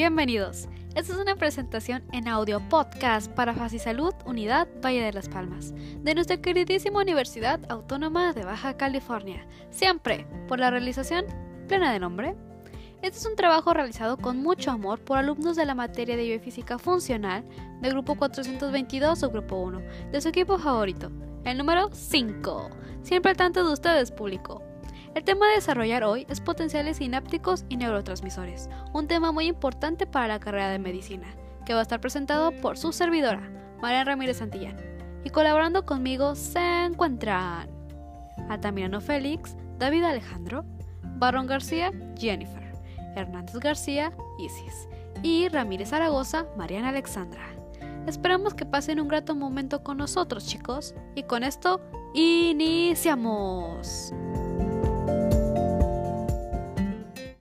bienvenidos. Esta es una presentación en audio podcast para Salud Unidad Valle de las Palmas, de nuestra queridísima Universidad Autónoma de Baja California, siempre por la realización plena de nombre. Este es un trabajo realizado con mucho amor por alumnos de la materia de biofísica funcional del grupo 422 o grupo 1, de su equipo favorito, el número 5. Siempre al tanto de ustedes, público. El tema a desarrollar hoy es potenciales sinápticos y neurotransmisores, un tema muy importante para la carrera de medicina, que va a estar presentado por su servidora, María Ramírez Santillán. Y colaborando conmigo se encuentran Altamirano Félix, David Alejandro, Barón García, Jennifer, Hernández García, Isis, y Ramírez Zaragoza, Mariana Alexandra. Esperamos que pasen un grato momento con nosotros, chicos, y con esto iniciamos.